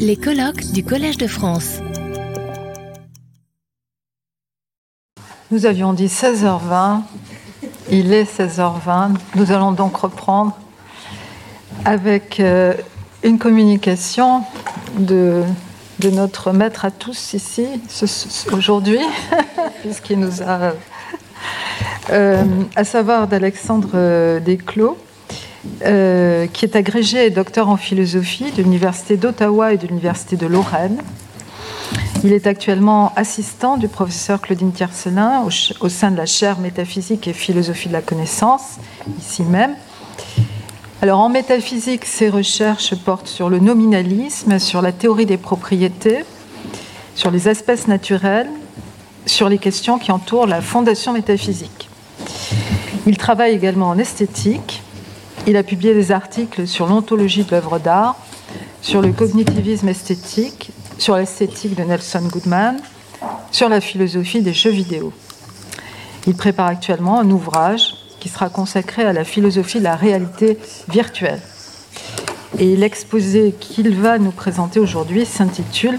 Les colloques du Collège de France. Nous avions dit 16h20. Il est 16h20. Nous allons donc reprendre avec euh, une communication de, notre maître à tous ici aujourd'hui, puisqu'il nous a, euh, à savoir d'Alexandre Desclos, euh, qui est agrégé et docteur en philosophie de l'Université d'Ottawa et de l'Université de Lorraine. Il est actuellement assistant du professeur Claudine Tiercelin au, au, sein de la chaire métaphysique et philosophie de la connaissance, ici même. Alors en métaphysique, ses recherches portent sur le nominalisme, sur la théorie des propriétés, sur les espèces naturelles, sur les questions qui entourent la fondation métaphysique. Il travaille également en esthétique. Il a publié des articles sur l'ontologie de l'œuvre d'art, sur le cognitivisme esthétique, sur l'esthétique de Nelson Goodman, sur la philosophie des jeux vidéo. Il prépare actuellement un ouvrage qui sera consacré à la philosophie de la réalité virtuelle. Et l'exposé qu'il va nous présenter aujourd'hui s'intitule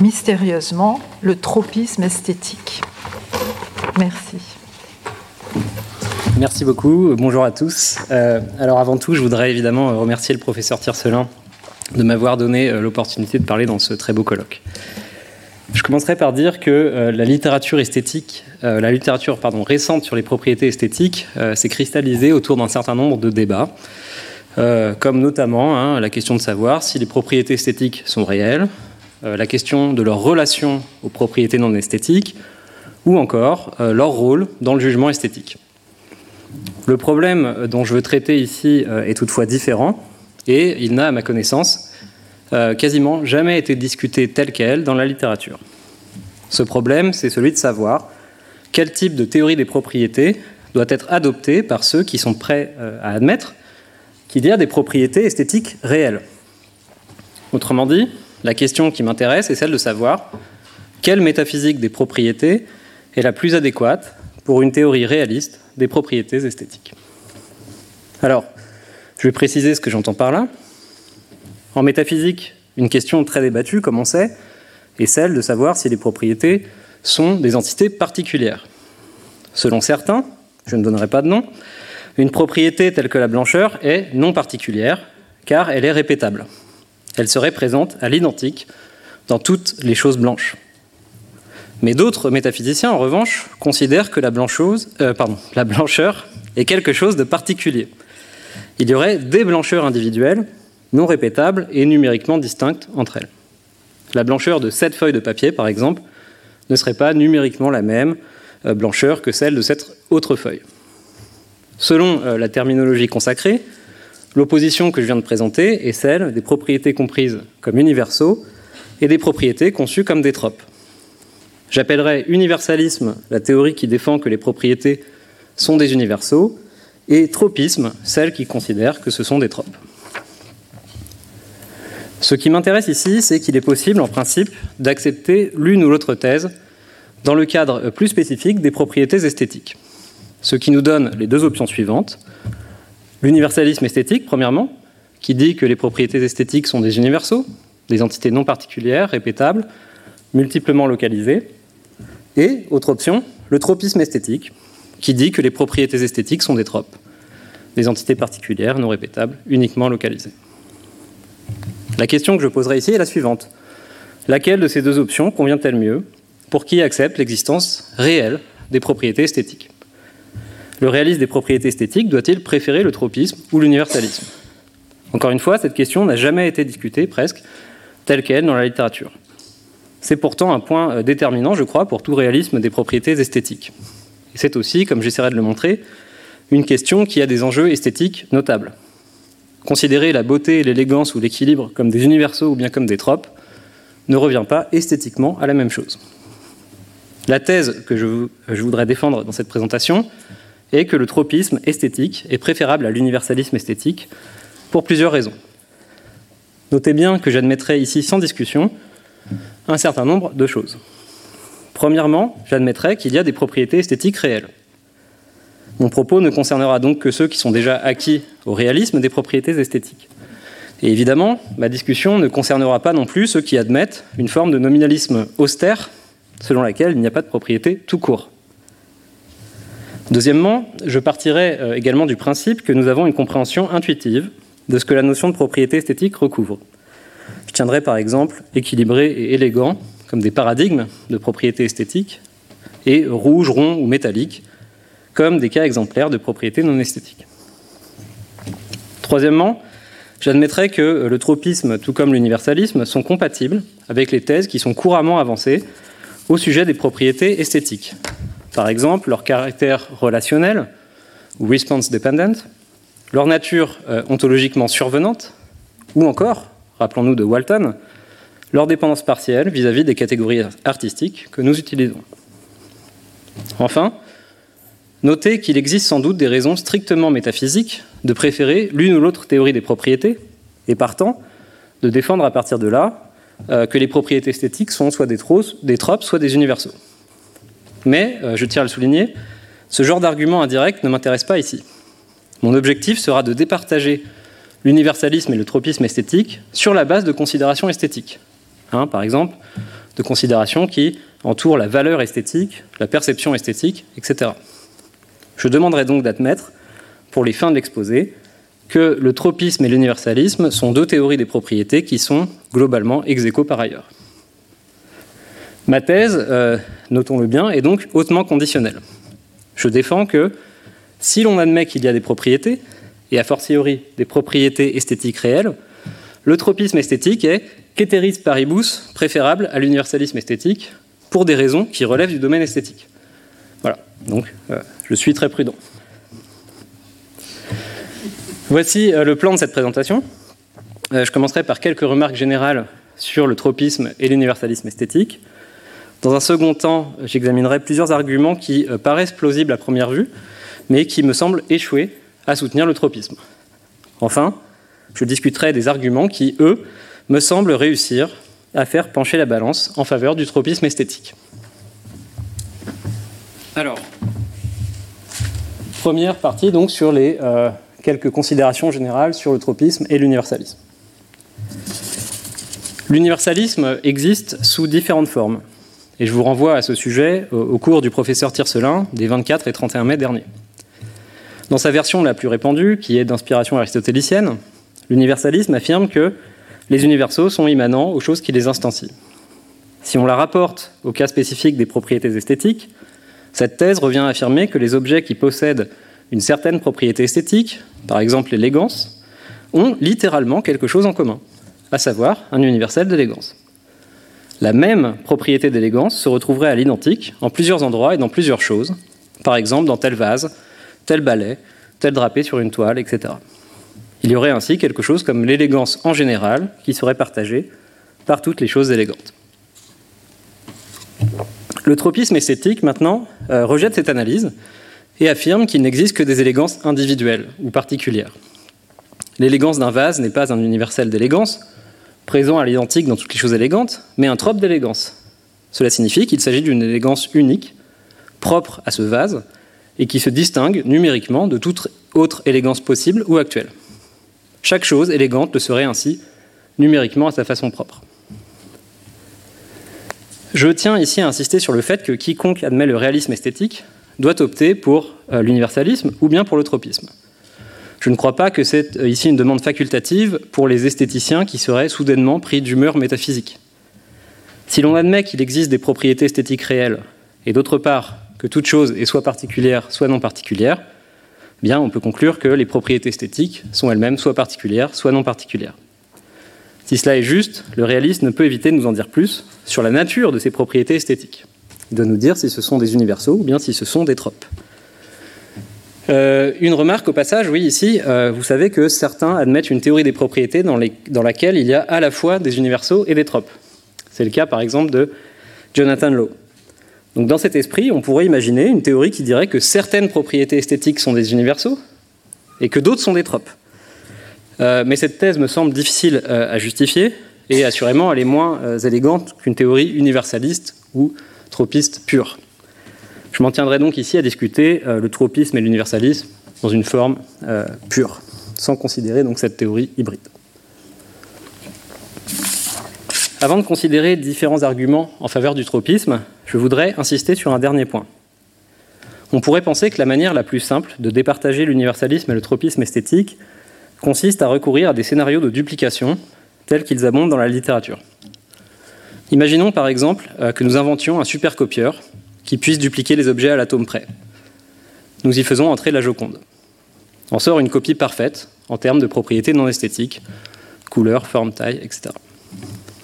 mystérieusement le tropisme esthétique. Merci. Merci beaucoup. Bonjour à tous. Euh, alors avant tout, je voudrais évidemment remercier le professeur Tiercelin de m'avoir donné euh, l'opportunité de parler dans ce très beau colloque. Je commencerai par dire que euh, la littérature esthétique, la littérature pardon, récente sur les propriétés esthétiques s'est cristallisée autour d'un certain nombre de débats, comme notamment hein, la question de savoir si les propriétés esthétiques sont réelles, la question de leur relation aux propriétés non esthétiques, ou encore leur rôle dans le jugement esthétique. Le problème dont je veux traiter ici euh, est toutefois différent, et il n'a, à ma connaissance, euh, quasiment jamais été discuté tel quel dans la littérature. Ce problème, c'est celui de savoir quel type de théorie des propriétés doit être adopté par ceux qui sont prêts euh, à admettre qu'il y a des propriétés esthétiques réelles. Autrement dit, la question qui m'intéresse est celle de savoir quelle métaphysique des propriétés est la plus adéquate pour une théorie réaliste des propriétés esthétiques. Alors, je vais préciser ce que j'entends par là. En métaphysique, une question très débattue, comme on sait, est celle de savoir si les propriétés sont des entités particulières. Selon certains, je ne donnerai pas de nom, une propriété telle que la blancheur est non particulière, car elle est répétable. Elle serait présente à l'identique dans toutes les choses blanches. Mais d'autres métaphysiciens, en revanche, considèrent que la, euh, la blancheur est quelque chose de particulier. Il y aurait des blancheurs individuelles non répétables et numériquement distinctes entre elles. La blancheur de cette feuille de papier, par exemple, ne serait pas numériquement la même euh, blancheur que celle de cette autre feuille. Selon euh, la terminologie consacrée, l'opposition que je viens de présenter est celle des propriétés comprises comme universaux et des propriétés conçues comme des tropes. J'appellerais universalisme la théorie qui défend que les propriétés sont des universaux et tropisme celle qui considère que ce sont des tropes. Ce qui m'intéresse ici, c'est qu'il est possible, en principe, d'accepter l'une ou l'autre thèse dans le cadre plus spécifique des propriétés esthétiques. Ce qui nous donne les deux options suivantes. L'universalisme esthétique, premièrement, qui dit que les propriétés esthétiques sont des universaux, des entités non particulières, répétables, multiplement localisées. Et, autre option, le tropisme esthétique, qui dit que les propriétés esthétiques sont des tropes, des entités particulières, non répétables, uniquement localisées. La question que je poserai ici est la suivante. Laquelle de ces deux options convient-elle mieux pour qui accepte l'existence réelle des propriétés esthétiques? Le réaliste des propriétés esthétiques doit-il préférer le tropisme ou l'universalisme? Encore une fois, cette question n'a jamais été discutée presque telle qu'elle dans la littérature. C'est pourtant un point déterminant, je crois, pour tout réalisme des propriétés esthétiques. C'est aussi, comme j'essaierai de le montrer, une question qui a des enjeux esthétiques notables. Considérer la beauté, l'élégance ou l'équilibre comme des universaux ou bien comme des tropes ne revient pas esthétiquement à la même chose. La thèse que je voudrais défendre dans cette présentation est que le tropisme esthétique est préférable à l'universalisme esthétique pour plusieurs raisons. Notez bien que j'admettrai ici sans discussion un certain nombre de choses. Premièrement, j'admettrai qu'il y a des propriétés esthétiques réelles. Mon propos ne concernera donc que ceux qui sont déjà acquis au réalisme des propriétés esthétiques. Et évidemment, ma discussion ne concernera pas non plus ceux qui admettent une forme de nominalisme austère selon laquelle il n'y a pas de propriété tout court. Deuxièmement, je partirai euh, également du principe que nous avons une compréhension intuitive de ce que la notion de propriété esthétique recouvre. Je tiendrai par exemple équilibré et élégant comme des paradigmes de propriété esthétique et rouge, rond ou métallique comme des cas exemplaires de propriété non esthétique. Troisièmement, j'admettrai que le tropisme, tout comme l'universalisme, sont compatibles avec les thèses qui sont couramment avancées au sujet des propriétés esthétiques. Par exemple, leur caractère relationnel ou response dependent, leur nature euh, ontologiquement survenante, ou encore, rappelons-nous de Walton, leur dépendance partielle vis-à-vis -vis des catégories artistiques que nous utilisons. Enfin, notez qu'il existe sans doute des raisons strictement métaphysiques de préférer l'une ou l'autre théorie des propriétés, et partant, de défendre à partir de là euh, que les propriétés esthétiques sont soit des, tropes, soit des universaux. Mais, euh, je tiens à le souligner, ce genre d'argument indirect ne m'intéresse pas ici. Mon objectif sera de départager l'universalisme et le tropisme esthétique sur la base de considérations esthétiques. Hein, par exemple, de considérations qui entourent la valeur esthétique, la perception esthétique, etc. Je demanderai donc d'admettre, pour les fins de l'exposé, que le tropisme et l'universalisme sont deux théories des propriétés qui sont globalement ex aequo par ailleurs. Ma thèse, euh, notons-le bien, est donc hautement conditionnelle. Je défends que si l'on admet qu'il y a des propriétés, et a fortiori des propriétés esthétiques réelles, le tropisme esthétique est qu'eteris paribus préférable à l'universalisme esthétique pour des raisons qui relèvent du domaine esthétique. Voilà, donc euh, je suis très prudent. Voici euh, le plan de cette présentation. Euh, je commencerai par quelques remarques générales sur le tropisme et l'universalisme esthétique. Dans un second temps, j'examinerai plusieurs arguments qui paraissent plausibles à première vue, mais qui me semblent échouer à soutenir le tropisme. Enfin, je discuterai des arguments qui, eux, me semblent réussir à faire pencher la balance en faveur du tropisme esthétique. Alors, première partie donc sur les quelques considérations générales sur le tropisme et l'universalisme. L'universalisme existe sous différentes formes, et je vous renvoie à ce sujet au cours du professeur Tircelin des 24 et 31 mai dernier. Dans sa version la plus répandue, qui est d'inspiration aristotélicienne, l'universalisme affirme que les universaux sont immanents aux choses qui les instancient. Si on la rapporte au cas spécifique des propriétés esthétiques, cette thèse revient à affirmer que les objets qui possèdent une certaine propriété esthétique, par exemple l'élégance, ont littéralement quelque chose en commun, à savoir un universel d'élégance. La même propriété d'élégance se retrouverait à l'identique en plusieurs endroits et dans plusieurs choses, par exemple dans tel vase, tel balai, tel drapé sur une toile, etc. Il y aurait ainsi quelque chose comme l'élégance en général qui serait partagée par toutes les choses élégantes. Le tropisme esthétique, maintenant, euh, rejette cette analyse et affirme qu'il n'existe que des élégances individuelles ou particulières. L'élégance d'un vase n'est pas un universel d'élégance, présent à l'identique dans toutes les choses élégantes, mais un trope d'élégance. Cela signifie qu'il s'agit d'une élégance unique, propre à ce vase, et qui se distingue numériquement de toute autre élégance possible ou actuelle. Chaque chose élégante le serait ainsi numériquement à sa façon propre. Je tiens ici à insister sur le fait que quiconque admet le réalisme esthétique doit opter pour euh, l'universalisme ou bien pour le tropisme. Je ne crois pas que c'est euh, ici une demande facultative pour les esthéticiens qui seraient soudainement pris d'humeur métaphysique. Si l'on admet qu'il existe des propriétés esthétiques réelles, et d'autre part que toute chose est soit particulière, soit non particulière, eh bien on peut conclure que les propriétés esthétiques sont elles-mêmes soit particulières, soit non particulières. Si cela est juste, le réaliste ne peut éviter de nous en dire plus sur la nature de ces propriétés esthétiques. Il doit nous dire si ce sont des universaux ou bien si ce sont des tropes. Euh, une remarque au passage, oui, ici, euh, vous savez que certains admettent une théorie des propriétés dans, dans, laquelle il y a à la fois des universaux et des tropes. C'est le cas, par exemple, de Jonathan Lowe. Donc, dans cet esprit, on pourrait imaginer une théorie qui dirait que certaines propriétés esthétiques sont des universaux et que d'autres sont des tropes. Euh, mais cette thèse me semble difficile à justifier et assurément, elle est moins élégante qu'une théorie universaliste ou tropiste pur. Je m'en tiendrai donc ici à discuter euh, le tropisme et l'universalisme dans une forme euh, pure, sans considérer donc cette théorie hybride. Avant de considérer différents arguments en faveur du tropisme, je voudrais insister sur un dernier point. On pourrait penser que la manière la plus simple de départager l'universalisme et le tropisme esthétique consiste à recourir à des scénarios de duplication tels qu'ils abondent dans la littérature. Imaginons par exemple euh, que nous inventions un supercopieur qui puisse dupliquer les objets à l'atome près. Nous y faisons entrer la Joconde. En sort une copie parfaite en termes de propriétés non esthétiques, couleur, forme, taille, etc.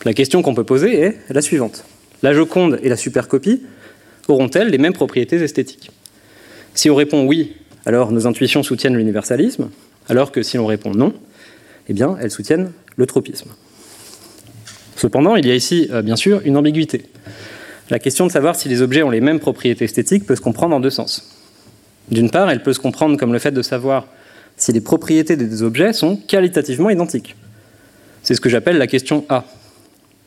La question qu'on peut poser est la suivante. La Joconde et la supercopie auront-elles les mêmes propriétés esthétiques? Si on répond oui, alors nos intuitions soutiennent l'universalisme, alors que si l'on répond non, eh bien, elles soutiennent le tropisme. Cependant, il y a ici, euh, bien sûr, une ambiguïté. La question de savoir si les objets ont les mêmes propriétés esthétiques peut se comprendre en deux sens. D'une part, elle peut se comprendre comme le fait de savoir si les propriétés des objets sont qualitativement identiques. C'est ce que j'appelle la question A.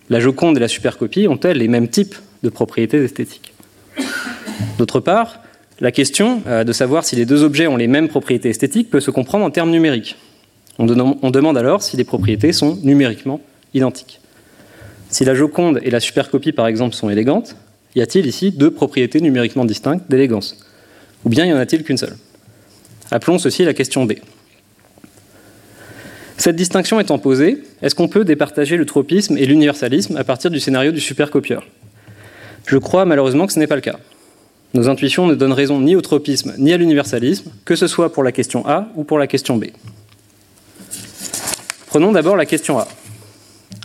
La Joconde et la supercopie ont-elles les mêmes types de propriétés esthétiques D'autre part, la question euh, de savoir si les deux objets ont les mêmes propriétés esthétiques peut se comprendre en termes numériques. On, demande alors si les propriétés sont numériquement identiques. Si la Joconde et la supercopie, par exemple, sont élégantes, y a-t-il ici deux propriétés numériquement distinctes d'élégance? Ou bien y en a-t-il qu'une seule? Appelons ceci la question B. Cette distinction étant posée, est-ce qu'on peut départager le tropisme et l'universalisme à partir du scénario du supercopieur? Je crois malheureusement que ce n'est pas le cas. Nos intuitions ne donnent raison ni au tropisme ni à l'universalisme, que ce soit pour la question A ou pour la question B. Prenons d'abord la question A.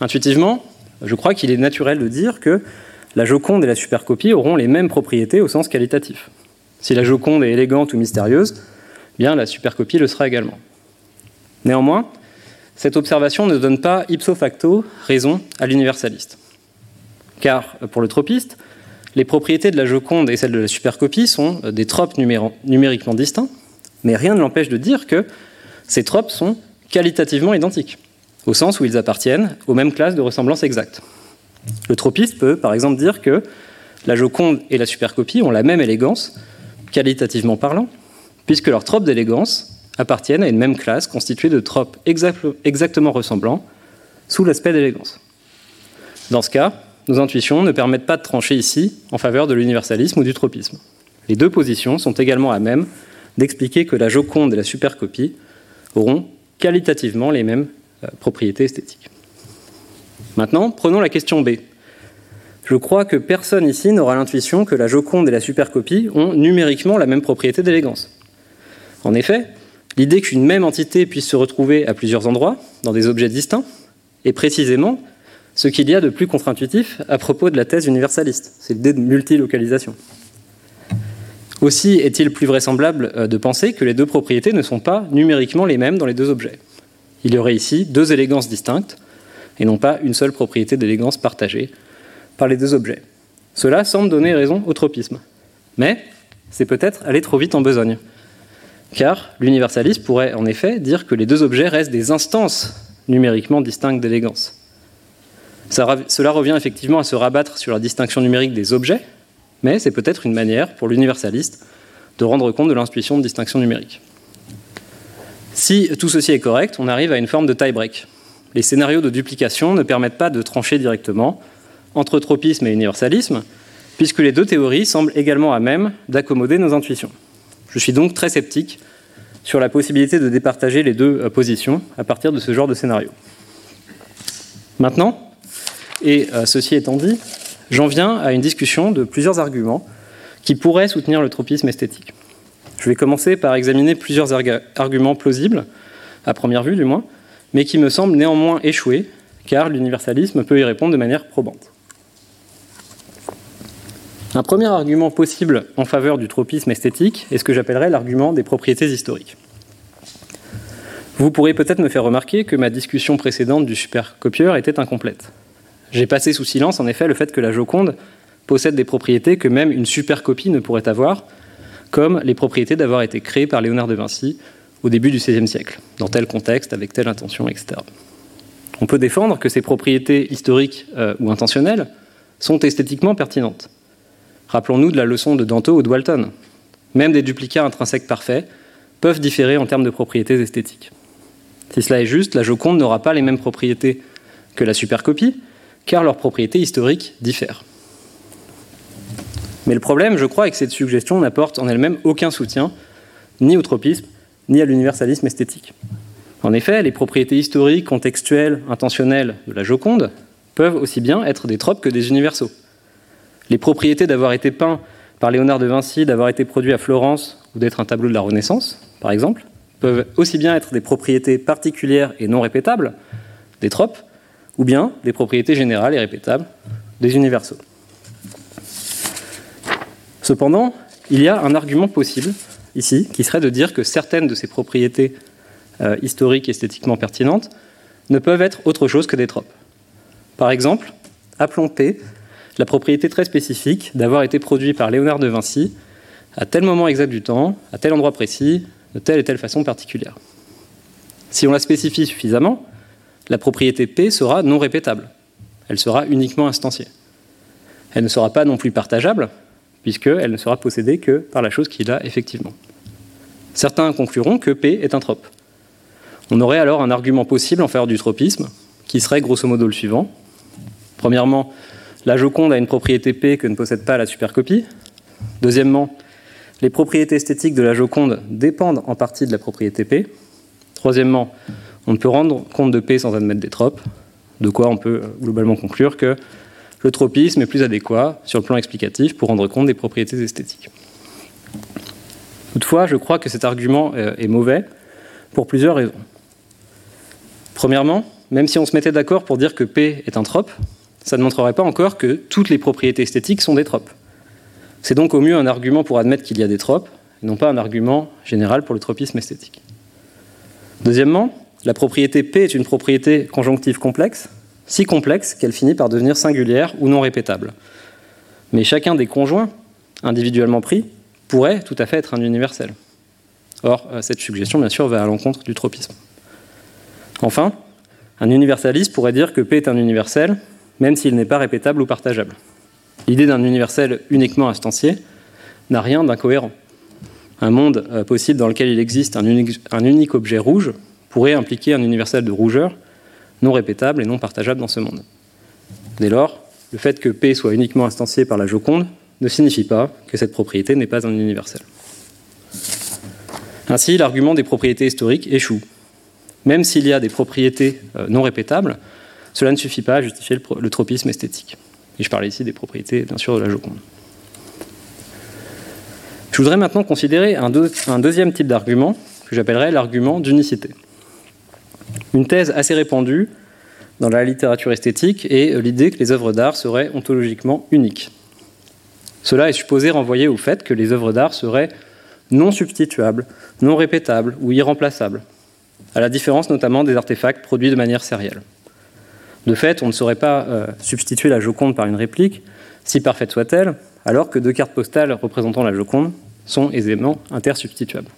Intuitivement, je crois qu'il est naturel de dire que la Joconde et la supercopie auront les mêmes propriétés au sens qualitatif. Si la Joconde est élégante ou mystérieuse, bien la supercopie le sera également. Néanmoins, cette observation ne donne pas ipso facto raison à l'universaliste. Car pour le tropiste, les propriétés de la Joconde et celles de la supercopie sont des tropes numériquement distincts, mais rien ne l'empêche de dire que ces tropes sont qualitativement identiques au sens où ils appartiennent aux mêmes classes de ressemblance exacte. Le tropiste peut par exemple dire que la Joconde et la supercopie ont la même élégance, qualitativement parlant, puisque leurs tropes d'élégance appartiennent à une même classe constituée de tropes exactement ressemblants sous l'aspect d'élégance. Dans ce cas, nos intuitions ne permettent pas de trancher ici en faveur de l'universalisme ou du tropisme. Les deux positions sont également à même d'expliquer que la Joconde et la supercopie auront qualitativement les mêmes euh, propriété esthétique. Maintenant, prenons la question B. Je crois que personne ici n'aura l'intuition que la Joconde et la supercopie ont numériquement la même propriété d'élégance. En effet, l'idée qu'une même entité puisse se retrouver à plusieurs endroits, dans des objets distincts, est précisément ce qu'il y a de plus contre-intuitif à propos de la thèse universaliste. C'est l'idée de multilocalisation. Aussi est-il plus vraisemblable euh, de penser que les deux propriétés ne sont pas numériquement les mêmes dans les deux objets il y aurait ici deux élégances distinctes et non pas une seule propriété d'élégance partagée par les deux objets. Cela semble donner raison au tropisme. Mais c'est peut-être aller trop vite en besogne. Car l'universaliste pourrait en effet dire que les deux objets restent des instances numériquement distinctes d'élégance. Cela revient effectivement à se rabattre sur la distinction numérique des objets, mais c'est peut-être une manière pour l'universaliste de rendre compte de l'intuition de distinction numérique. Si tout ceci est correct, on arrive à une forme de tie-break. Les scénarios de duplication ne permettent pas de trancher directement entre tropisme et universalisme, puisque les deux théories semblent également à même d'accommoder nos intuitions. Je suis donc très sceptique sur la possibilité de départager les deux euh, positions à partir de ce genre de scénario. Maintenant, et euh, ceci étant dit, j'en viens à une discussion de plusieurs arguments qui pourraient soutenir le tropisme esthétique. Je vais commencer par examiner plusieurs arguments plausibles, à première vue du moins, mais qui me semblent néanmoins échouer, car l'universalisme peut y répondre de manière probante. Un premier argument possible en faveur du tropisme esthétique est ce que j'appellerais l'argument des propriétés historiques. Vous pourrez peut-être me faire remarquer que ma discussion précédente du supercopieur était incomplète. J'ai passé sous silence en effet le fait que la Joconde possède des propriétés que même une supercopie ne pourrait avoir, comme les propriétés d'avoir été créées par Léonard de Vinci au début du XVIe siècle, dans tel contexte, avec telle intention, etc. On peut défendre que ces propriétés historiques euh, ou intentionnelles sont esthétiquement pertinentes. Rappelons-nous de la leçon de Danto ou de Walton. Même des duplicats intrinsèques parfaits peuvent différer en termes de propriétés esthétiques. Si cela est juste, la Joconde n'aura pas les mêmes propriétés que la supercopie, car leurs propriétés historiques diffèrent. Mais le problème, je crois, est que cette suggestion n'apporte en elle-même aucun soutien, ni au tropisme, ni à l'universalisme esthétique. En effet, les propriétés historiques, contextuelles, intentionnelles de la Joconde peuvent aussi bien être des tropes que des universaux. Les propriétés d'avoir été peint par Léonard de Vinci, d'avoir été produit à Florence ou d'être un tableau de la Renaissance, par exemple, peuvent aussi bien être des propriétés particulières et non répétables, des tropes, ou bien des propriétés générales et répétables, des universaux. Cependant, il y a un argument possible ici, qui serait de dire que certaines de ces propriétés euh, historiques et esthétiquement pertinentes ne peuvent être autre chose que des tropes. Par exemple, appelons la propriété très spécifique d'avoir été produit par Léonard de Vinci à tel moment exact du temps, à tel endroit précis, de telle et telle façon particulière. Si on la spécifie suffisamment, la propriété P sera non répétable. Elle sera uniquement instanciée. Elle ne sera pas non plus partageable, puisqu'elle ne sera possédée que par la chose qu'il a effectivement. Certains concluront que P est un trope. On aurait alors un argument possible en faveur du tropisme, qui serait grosso modo le suivant. Premièrement, la Joconde a une propriété P que ne possède pas la supercopie. Deuxièmement, les propriétés esthétiques de la Joconde dépendent en partie de la propriété P. Troisièmement, on ne peut rendre compte de P sans admettre des tropes, de quoi on peut globalement conclure que le tropisme est plus adéquat sur le plan explicatif pour rendre compte des propriétés esthétiques. Toutefois, je crois que cet argument euh, est mauvais pour plusieurs raisons. Premièrement, même si on se mettait d'accord pour dire que P est un trope, ça ne montrerait pas encore que toutes les propriétés esthétiques sont des tropes. C'est donc au mieux un argument pour admettre qu'il y a des tropes, et non pas un argument général pour le tropisme esthétique. Deuxièmement, la propriété P est une propriété conjonctive complexe, si complexe qu'elle finit par devenir singulière ou non répétable. Mais chacun des conjoints, individuellement pris, pourrait tout à fait être un universel. Or, euh, cette suggestion, bien sûr, va à l'encontre du tropisme. Enfin, un universaliste pourrait dire que P est un universel, même s'il n'est pas répétable ou partageable. L'idée d'un universel uniquement instancié n'a rien d'incohérent. Un monde euh, possible dans lequel il existe un unique, objet rouge pourrait impliquer un universel de rougeur non répétable et non partageable dans ce monde. Dès lors, le fait que P soit uniquement instancié par la Joconde ne signifie pas que cette propriété n'est pas un universel. Ainsi, l'argument des propriétés historiques échoue. Même s'il y a des propriétés euh, non répétables, cela ne suffit pas à justifier le tropisme esthétique. Et je parlais ici des propriétés, bien sûr, de la Joconde. Je voudrais maintenant considérer un, deuxième type d'argument que j'appellerais l'argument d'unicité. Une thèse assez répandue dans la littérature esthétique est l'idée que les œuvres d'art seraient ontologiquement uniques. Cela est supposé renvoyer au fait que les œuvres d'art seraient non substituables, non répétables ou irremplaçables, à la différence notamment des artefacts produits de manière sérielle. De fait, on ne saurait pas euh, substituer la Joconde par une réplique, si parfaite soit-elle, alors que deux cartes postales représentant la Joconde sont aisément intersubstituables.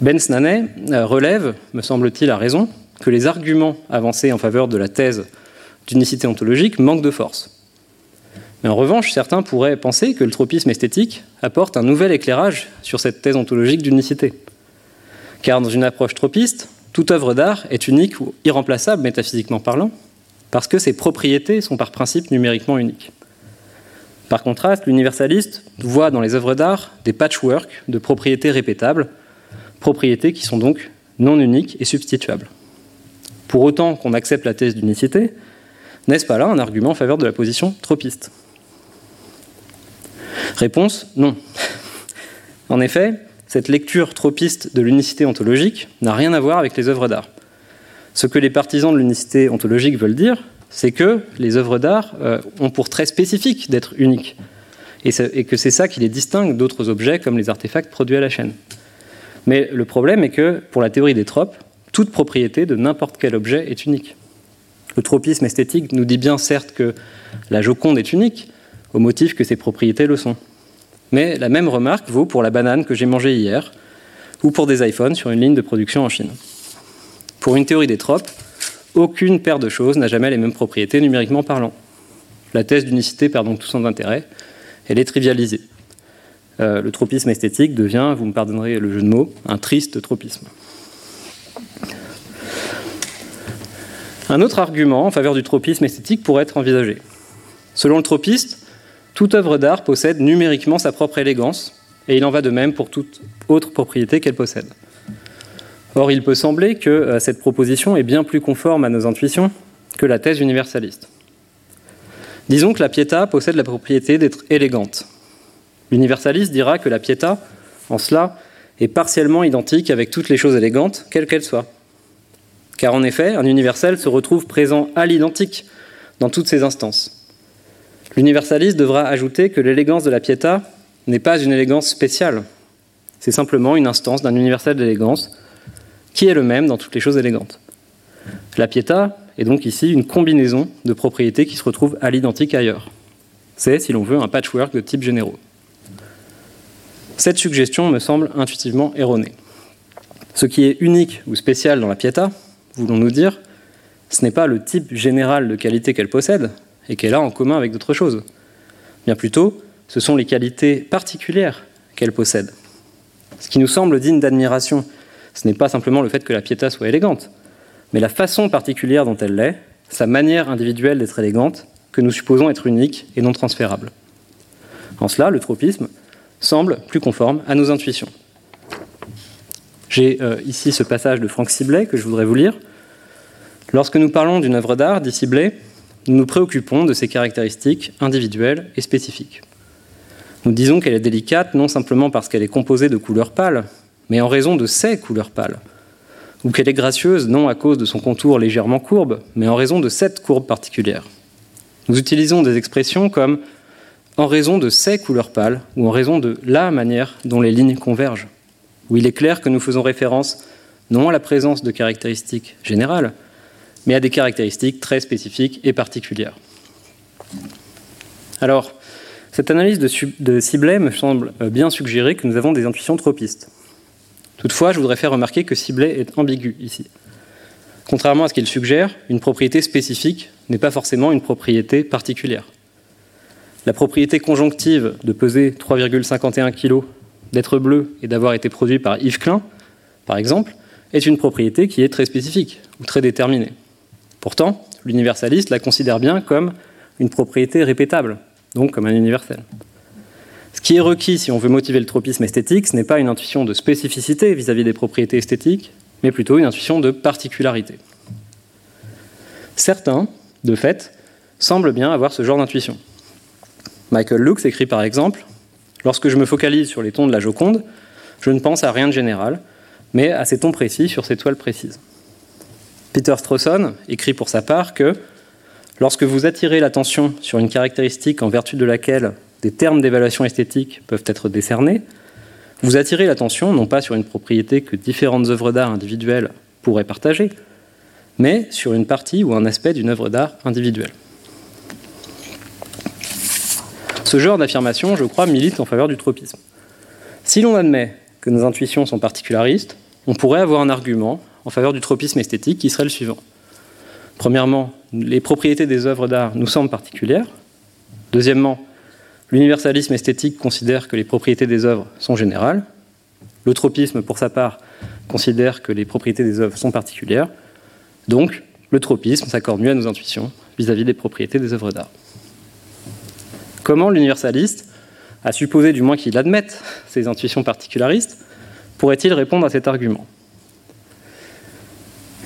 Ben Snaney euh, relève, me semble-t-il à raison, que les arguments avancés en faveur de la thèse d'unicité ontologique manquent de force. Mais en revanche, certains pourraient penser que le tropisme esthétique apporte un nouvel éclairage sur cette thèse ontologique d'unicité. Car dans une approche tropiste, toute œuvre d'art est unique ou irremplaçable métaphysiquement parlant, parce que ses propriétés sont par principe numériquement uniques. Par contraste, l'universaliste voit dans les œuvres d'art des patchworks de propriétés répétables, propriétés qui sont donc non uniques et substituables. Pour autant qu'on accepte la thèse d'unicité, n'est-ce pas là un argument en faveur de la position tropiste? Réponse non. En effet, cette lecture tropiste de l'unicité ontologique n'a rien à voir avec les œuvres d'art. Ce que les partisans de l'unicité ontologique veulent dire, c'est que les œuvres d'art euh, ont pour trait spécifique d'être uniques, et, et que c'est ça qui les distingue d'autres objets comme les artefacts produits à la chaîne. Mais le problème est que, pour la théorie des tropes, toute propriété de n'importe quel objet est unique. Le tropisme esthétique nous dit bien certes que la Joconde est unique, au motif que ses propriétés le sont. Mais la même remarque vaut pour la banane que j'ai mangée hier, ou pour des iPhones sur une ligne de production en Chine. Pour une théorie des tropes, aucune paire de choses n'a jamais les mêmes propriétés numériquement parlant. La thèse d'unicité perd donc tout son intérêt, elle est trivialisée. Euh, le tropisme esthétique devient, vous me pardonnerez le jeu de mots, un triste tropisme. Un autre argument en faveur du tropisme esthétique pourrait être envisagé. Selon le tropiste, toute œuvre d'art possède numériquement sa propre élégance, et il en va de même pour toute autre propriété qu'elle possède. Or, il peut sembler que euh, cette proposition est bien plus conforme à nos intuitions que la thèse universaliste. Disons que la pietà possède la propriété d'être élégante. L'universaliste dira que la pietà, en cela, est partiellement identique avec toutes les choses élégantes, quelles qu'elles soient. Car en effet, un universel se retrouve présent à l'identique dans toutes ses instances. L'universaliste devra ajouter que l'élégance de la pietà n'est pas une élégance spéciale, c'est simplement une instance d'un universel d'élégance qui est le même dans toutes les choses élégantes. La pietà est donc ici une combinaison de propriétés qui se retrouvent à l'identique ailleurs. C'est, si l'on veut, un patchwork de types généraux. Cette suggestion me semble intuitivement erronée. Ce qui est unique ou spécial dans la pietà, voulons-nous dire, ce n'est pas le type général de qualité qu'elle possède et qu'elle a en commun avec d'autres choses. Bien plutôt, ce sont les qualités particulières qu'elle possède. Ce qui nous semble digne d'admiration ce n'est pas simplement le fait que la pietà soit élégante, mais la façon particulière dont elle l'est, sa manière individuelle d'être élégante, que nous supposons être unique et non transférable. En cela, le tropisme semble plus conforme à nos intuitions. J'ai euh, ici ce passage de Franck Sibley que je voudrais vous lire. Lorsque nous parlons d'une œuvre d'art, dit Sibley, nous nous préoccupons de ses caractéristiques individuelles et spécifiques. Nous disons qu'elle est délicate non simplement parce qu'elle est composée de couleurs pâles, mais en raison de ses couleurs pâles. Ou qu'elle est gracieuse non à cause de son contour légèrement courbe, mais en raison de cette courbe particulière. Nous utilisons des expressions comme en raison de ses couleurs pâles ou en raison de la manière dont les lignes convergent, où il est clair que nous faisons référence non à la présence de caractéristiques générales, mais à des caractéristiques très spécifiques et particulières. Alors, cette analyse de, de Sibley me semble bien suggérer que nous avons des intuitions tropistes. Toutefois, je voudrais faire remarquer que ciblé est ambigu ici. Contrairement à ce qu'il suggère, une propriété spécifique n'est pas forcément une propriété particulière. La propriété conjonctive de peser 3,51 kg, d'être bleu et d'avoir été produit par Yves Klein, par exemple, est une propriété qui est très spécifique ou très déterminée. Pourtant, l'universaliste la considère bien comme une propriété répétable, donc comme un universel. Ce qui est requis si on veut motiver le tropisme esthétique, ce n'est pas une intuition de spécificité vis-à-vis des propriétés esthétiques, mais plutôt une intuition de particularité. Certains, de fait, semblent bien avoir ce genre d'intuition. Michael Lux écrit par exemple Lorsque je me focalise sur les tons de la Joconde, je ne pense à rien de général, mais à ces tons précis sur ces toiles précises. Peter Strawson écrit pour sa part que lorsque vous attirez l'attention sur une caractéristique en vertu de laquelle des termes d'évaluation esthétique peuvent être décernés, vous attirez l'attention non pas sur une propriété que différentes œuvres d'art individuelles pourraient partager, mais sur une partie ou un aspect d'une œuvre d'art individuelle. Ce genre d'affirmation, je crois, milite en faveur du tropisme. Si l'on admet que nos intuitions sont particularistes, on pourrait avoir un argument en faveur du tropisme esthétique qui serait le suivant. Premièrement, les propriétés des œuvres d'art nous semblent particulières. Deuxièmement, L'universalisme esthétique considère que les propriétés des œuvres sont générales. Le tropisme, pour sa part, considère que les propriétés des œuvres sont particulières. Donc, le tropisme s'accorde mieux à nos intuitions vis-à-vis des propriétés des œuvres d'art. Comment l'universaliste, à supposer du moins qu'il admette ces intuitions particularistes, pourrait-il répondre à cet argument?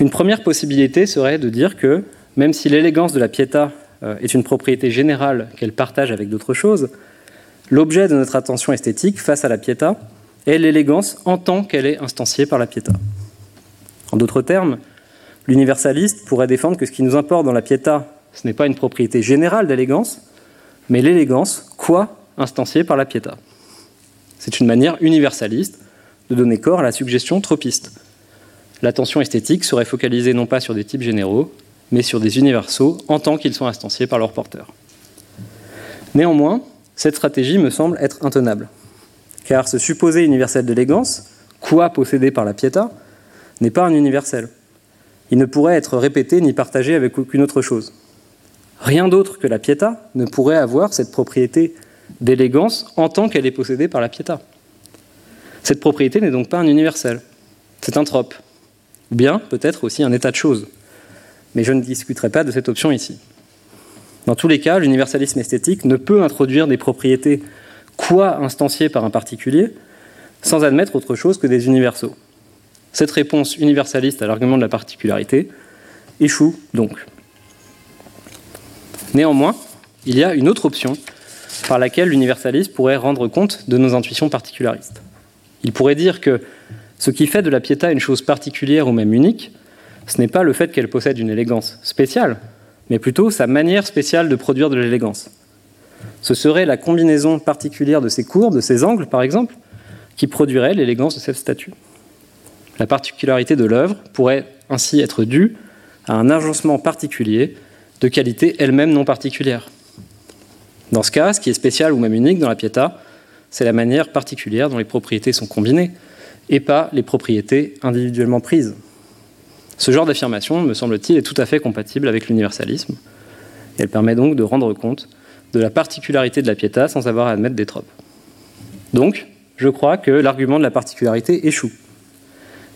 Une première possibilité serait de dire que, même si l'élégance de la pietà euh, est une propriété générale qu'elle partage avec d'autres choses, l'objet de notre attention esthétique face à la pietà est l'élégance en tant qu'elle est instanciée par la pietà. En d'autres termes, l'universaliste pourrait défendre que ce qui nous importe dans la pietà, ce n'est pas une propriété générale d'élégance, mais l'élégance, quoi, instanciée par la pietà. C'est une manière universaliste de donner corps à la suggestion tropiste. L'attention esthétique serait focalisée non pas sur des types généraux, mais sur des universaux en tant qu'ils sont instanciés par leurs porteurs. Néanmoins, cette stratégie me semble être intenable, car ce supposé universel d'élégance, quoi possédé par la pietà, n'est pas un universel. Il ne pourrait être répété ni partagé avec aucune autre chose. Rien d'autre que la pietà ne pourrait avoir cette propriété d'élégance en tant qu'elle est possédée par la pietà. Cette propriété n'est donc pas un universel, c'est un trope, ou bien peut-être aussi un état de choses mais je ne discuterai pas de cette option ici. Dans tous les cas, l'universalisme esthétique ne peut introduire des propriétés quoi instanciées par un particulier sans admettre autre chose que des universaux. Cette réponse universaliste à l'argument de la particularité échoue donc. Néanmoins, il y a une autre option par laquelle l'universalisme pourrait rendre compte de nos intuitions particularistes. Il pourrait dire que ce qui fait de la piéta une chose particulière ou même unique, ce n'est pas le fait qu'elle possède une élégance spéciale, mais plutôt sa manière spéciale de produire de l'élégance. Ce serait la combinaison particulière de ses courbes, de ses angles par exemple, qui produirait l'élégance de cette statue. La particularité de l'œuvre pourrait ainsi être due à un agencement particulier de qualité elle-même non particulière. Dans ce cas, ce qui est spécial ou même unique dans la Pietà, c'est la manière particulière dont les propriétés sont combinées, et pas les propriétés individuellement prises. Ce genre d'affirmation, me semble-t-il, est tout à fait compatible avec l'universalisme, elle permet donc de rendre compte de la particularité de la Pietà sans avoir à admettre des tropes. Donc, je crois que l'argument de la particularité échoue.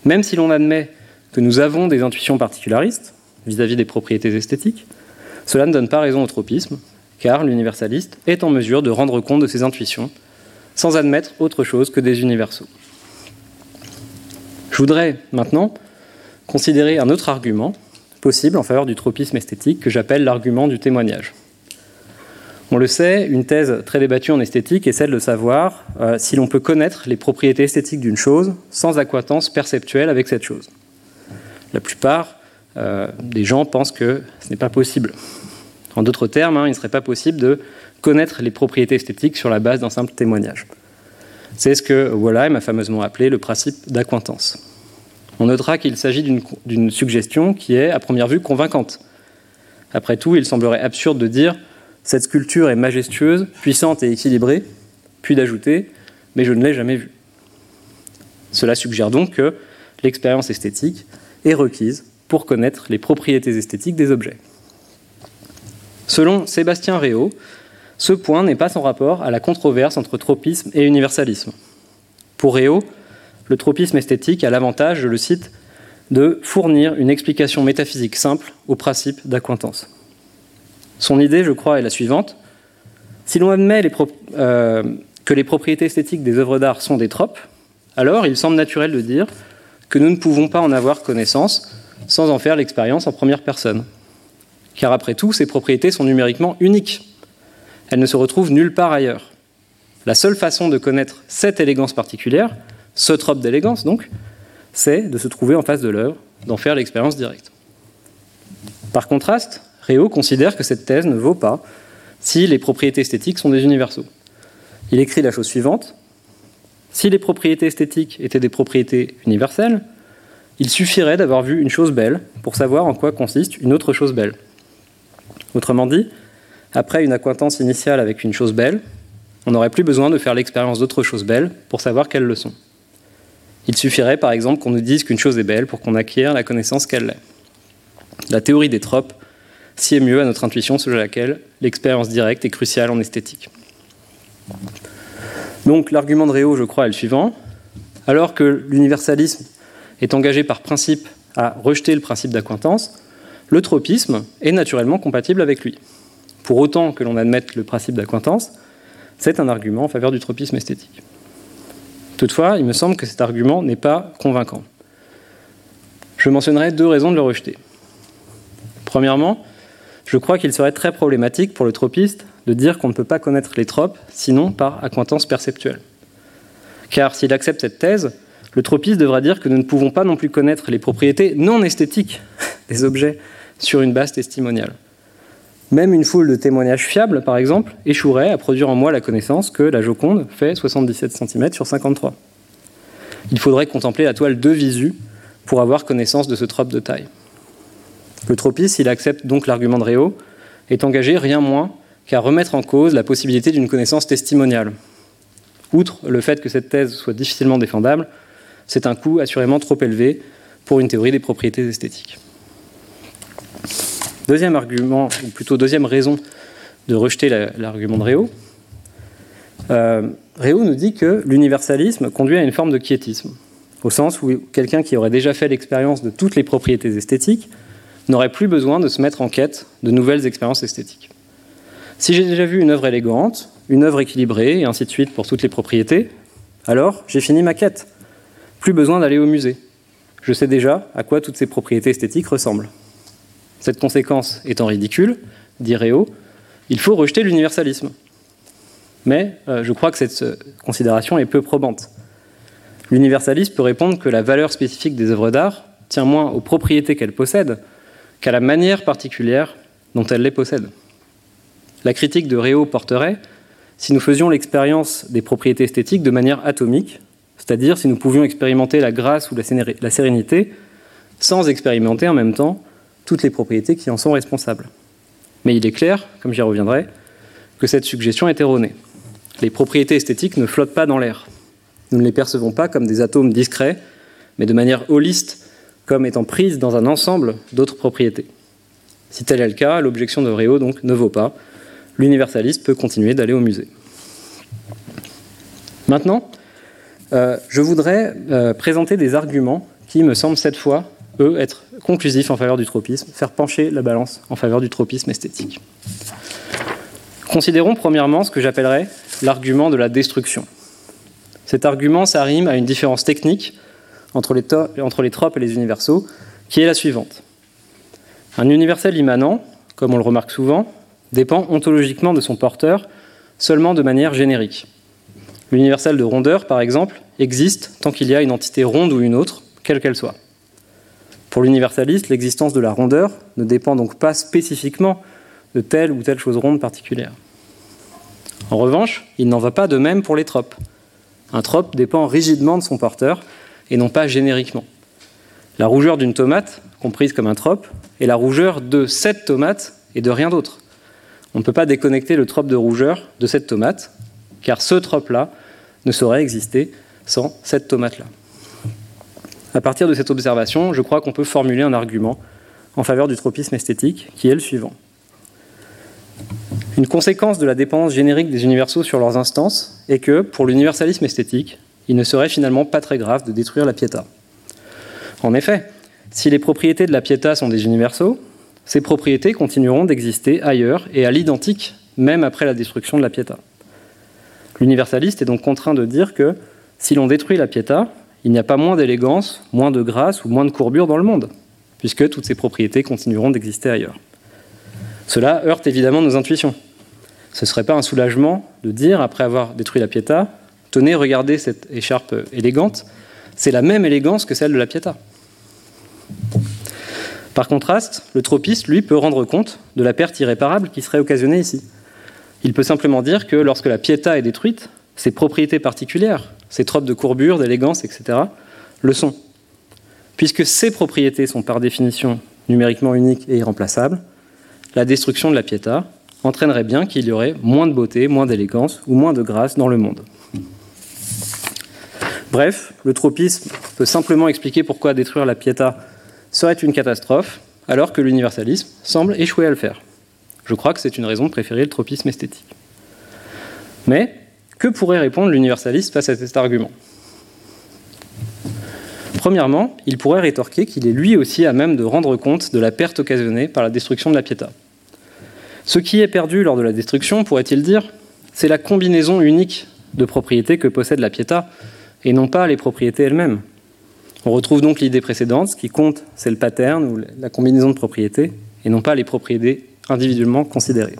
Même si l'on admet que nous avons des intuitions particularistes vis-à-vis -vis des propriétés esthétiques, cela ne donne pas raison au tropisme, car l'universaliste est en mesure de rendre compte de ses intuitions sans admettre autre chose que des universaux. Je voudrais maintenant considérer un autre argument possible en faveur du tropisme esthétique que j'appelle l'argument du témoignage. On le sait, une thèse très débattue en esthétique est celle de savoir euh, si l'on peut connaître les propriétés esthétiques d'une chose sans acquaintance perceptuelle avec cette chose. La plupart euh, des gens pensent que ce n'est pas possible. En d'autres termes, hein, il ne serait pas possible de connaître les propriétés esthétiques sur la base d'un simple témoignage. C'est ce que Wolheim a fameusement appelé le principe d'acquaintance. On notera qu'il s'agit d'une suggestion qui est, à première vue, convaincante. Après tout, il semblerait absurde de dire cette sculpture est majestueuse, puissante et équilibrée, puis d'ajouter mais je ne l'ai jamais vue. Cela suggère donc que l'expérience esthétique est requise pour connaître les propriétés esthétiques des objets. Selon Sébastien Réau, ce point n'est pas sans rapport à la controverse entre tropisme et universalisme. Pour Réau, le tropisme esthétique a l'avantage, je le cite, de fournir une explication métaphysique simple au principe d'acquaintance. Son idée, je crois, est la suivante. Si l'on admet euh, que les propriétés esthétiques des œuvres d'art sont des tropes, alors il semble naturel de dire que nous ne pouvons pas en avoir connaissance sans en faire l'expérience en première personne car après tout, ces propriétés sont numériquement uniques. Elles ne se retrouvent nulle part ailleurs. La seule façon de connaître cette élégance particulière, ce trope d'élégance donc, c'est de se trouver en face de l'œuvre, d'en faire l'expérience directe. Par contraste, Réau considère que cette thèse ne vaut pas si les propriétés esthétiques sont des universaux. Il écrit la chose suivante. Si les propriétés esthétiques étaient des propriétés universelles, il suffirait d'avoir vu une chose belle pour savoir en quoi consiste une autre chose belle. Autrement dit, après une acquaintance initiale avec une chose belle, on n'aurait plus besoin de faire l'expérience d'autres choses belles pour savoir quelles le sont. Il suffirait par exemple qu'on nous dise qu'une chose est belle pour qu'on acquiert la connaissance qu'elle l'est. La théorie des tropes sied mieux à notre intuition selon laquelle l'expérience directe est cruciale en esthétique. Donc l'argument de Réau, je crois, est le suivant. Alors que l'universalisme est engagé par principe à rejeter le principe d'acquaintance, le tropisme est naturellement compatible avec lui. Pour autant que l'on admette le principe d'acquaintance, c'est un argument en faveur du tropisme esthétique. Toutefois, il me semble que cet argument n'est pas convaincant. Je mentionnerai deux raisons de le rejeter. Premièrement, je crois qu'il serait très problématique pour le tropiste de dire qu'on ne peut pas connaître les tropes sinon par acquaintance perceptuelle. Car s'il accepte cette thèse, le tropiste devra dire que nous ne pouvons pas non plus connaître les propriétés non esthétiques des objets sur une base testimoniale. Même une foule de témoignages fiables, par exemple, échouerait à produire en moi la connaissance que la Joconde fait 77 cm sur 53. Il faudrait contempler la toile de visu pour avoir connaissance de ce trope de taille. Le tropiste, s'il accepte donc l'argument de Réau, est engagé rien moins qu'à remettre en cause la possibilité d'une connaissance testimoniale. Outre le fait que cette thèse soit difficilement défendable, c'est un coût assurément trop élevé pour une théorie des propriétés esthétiques. Deuxième argument, ou plutôt deuxième raison de rejeter l'argument de Réau. Euh, Réau nous dit que l'universalisme conduit à une forme de quiétisme, au sens où quelqu'un qui aurait déjà fait l'expérience de toutes les propriétés esthétiques n'aurait plus besoin de se mettre en quête de nouvelles expériences esthétiques. Si j'ai déjà vu une œuvre élégante, une œuvre équilibrée, et ainsi de suite pour toutes les propriétés, alors j'ai fini ma quête. Plus besoin d'aller au musée. Je sais déjà à quoi toutes ces propriétés esthétiques ressemblent. Cette conséquence étant ridicule, dit Réau, il faut rejeter l'universalisme. Mais euh, je crois que cette euh, considération est peu probante. L'universalisme peut répondre que la valeur spécifique des œuvres d'art tient moins aux propriétés qu'elles possèdent qu'à la manière particulière dont elles les possèdent. La critique de Réau porterait si nous faisions l'expérience des propriétés esthétiques de manière atomique, c'est-à-dire si nous pouvions expérimenter la grâce ou la sérénité sans expérimenter en même temps toutes les propriétés qui en sont responsables. Mais il est clair, comme j'y reviendrai, que cette suggestion est erronée. Les propriétés esthétiques ne flottent pas dans l'air. Nous ne les percevons pas comme des atomes discrets, mais de manière holiste, comme étant prises dans un ensemble d'autres propriétés. Si tel est le cas, l'objection de Réau donc ne vaut pas, l'universaliste peut continuer d'aller au musée. Maintenant, euh, je voudrais euh, présenter des arguments qui me semblent cette fois, eux, être conclusifs en faveur du tropisme, faire pencher la balance en faveur du tropisme esthétique. Considérons premièrement ce que j'appellerais l'argument de la destruction. Cet argument, ça rime à une différence technique entre les, entre les tropes et les universaux, qui est la suivante. Un universel immanent, comme on le remarque souvent, dépend ontologiquement de son porteur seulement de manière générique. L'universel de rondeur, par exemple, existe tant qu'il y a une entité ronde ou une autre, quelle qu'elle soit. Pour l'universaliste, l'existence de la rondeur ne dépend donc pas spécifiquement de telle ou telle chose ronde particulière. En revanche, il n'en va pas de même pour les tropes. Un trope dépend rigidement de son porteur et non pas génériquement. La rougeur d'une tomate, comprise comme un trope, est la rougeur de cette tomate et de rien d'autre. On ne peut pas déconnecter le trope de rougeur de cette tomate, car ce trope-là ne saurait exister sans cette tomate-là. À partir de cette observation, je crois qu'on peut formuler un argument en faveur du tropisme esthétique, qui est le suivant. Une conséquence de la dépendance générique des universaux sur leurs instances est que, pour l'universalisme esthétique, il ne serait finalement pas très grave de détruire la piéta. En effet, si les propriétés de la piéta sont des universaux, ces propriétés continueront d'exister ailleurs et à l'identique, même après la destruction de la piéta. L'universaliste est donc contraint de dire que si l'on détruit la piéta, il n'y a pas moins d'élégance, moins de grâce ou moins de courbure dans le monde, puisque toutes ces propriétés continueront d'exister ailleurs. Cela heurte évidemment nos intuitions. Ce ne serait pas un soulagement de dire, après avoir détruit la piéta, tenez, regardez cette écharpe élégante, c'est la même élégance que celle de la piéta. Par contraste, le tropiste, lui, peut rendre compte de la perte irréparable qui serait occasionnée ici. Il peut simplement dire que lorsque la piéta est détruite, ses propriétés particulières, ses tropes de courbure, d'élégance, etc., le sont. Puisque ces propriétés sont par définition numériquement uniques et irremplaçables, la destruction de la piéta entraînerait bien qu'il y aurait moins de beauté, moins d'élégance ou moins de grâce dans le monde. Bref, le tropisme peut simplement expliquer pourquoi détruire la piéta serait une catastrophe, alors que l'universalisme semble échouer à le faire. Je crois que c'est une raison de préférer le tropisme esthétique. Mais que pourrait répondre l'universaliste face à cet argument? Premièrement, il pourrait rétorquer qu'il est lui aussi à même de rendre compte de la perte occasionnée par la destruction de la piéta. Ce qui est perdu lors de la destruction, pourrait-il dire, c'est la combinaison unique de propriétés que possède la piéta, et non pas les propriétés elles-mêmes. On retrouve donc l'idée précédente, ce qui compte, c'est le pattern ou la combinaison de propriétés, et non pas les propriétés individuellement considérées.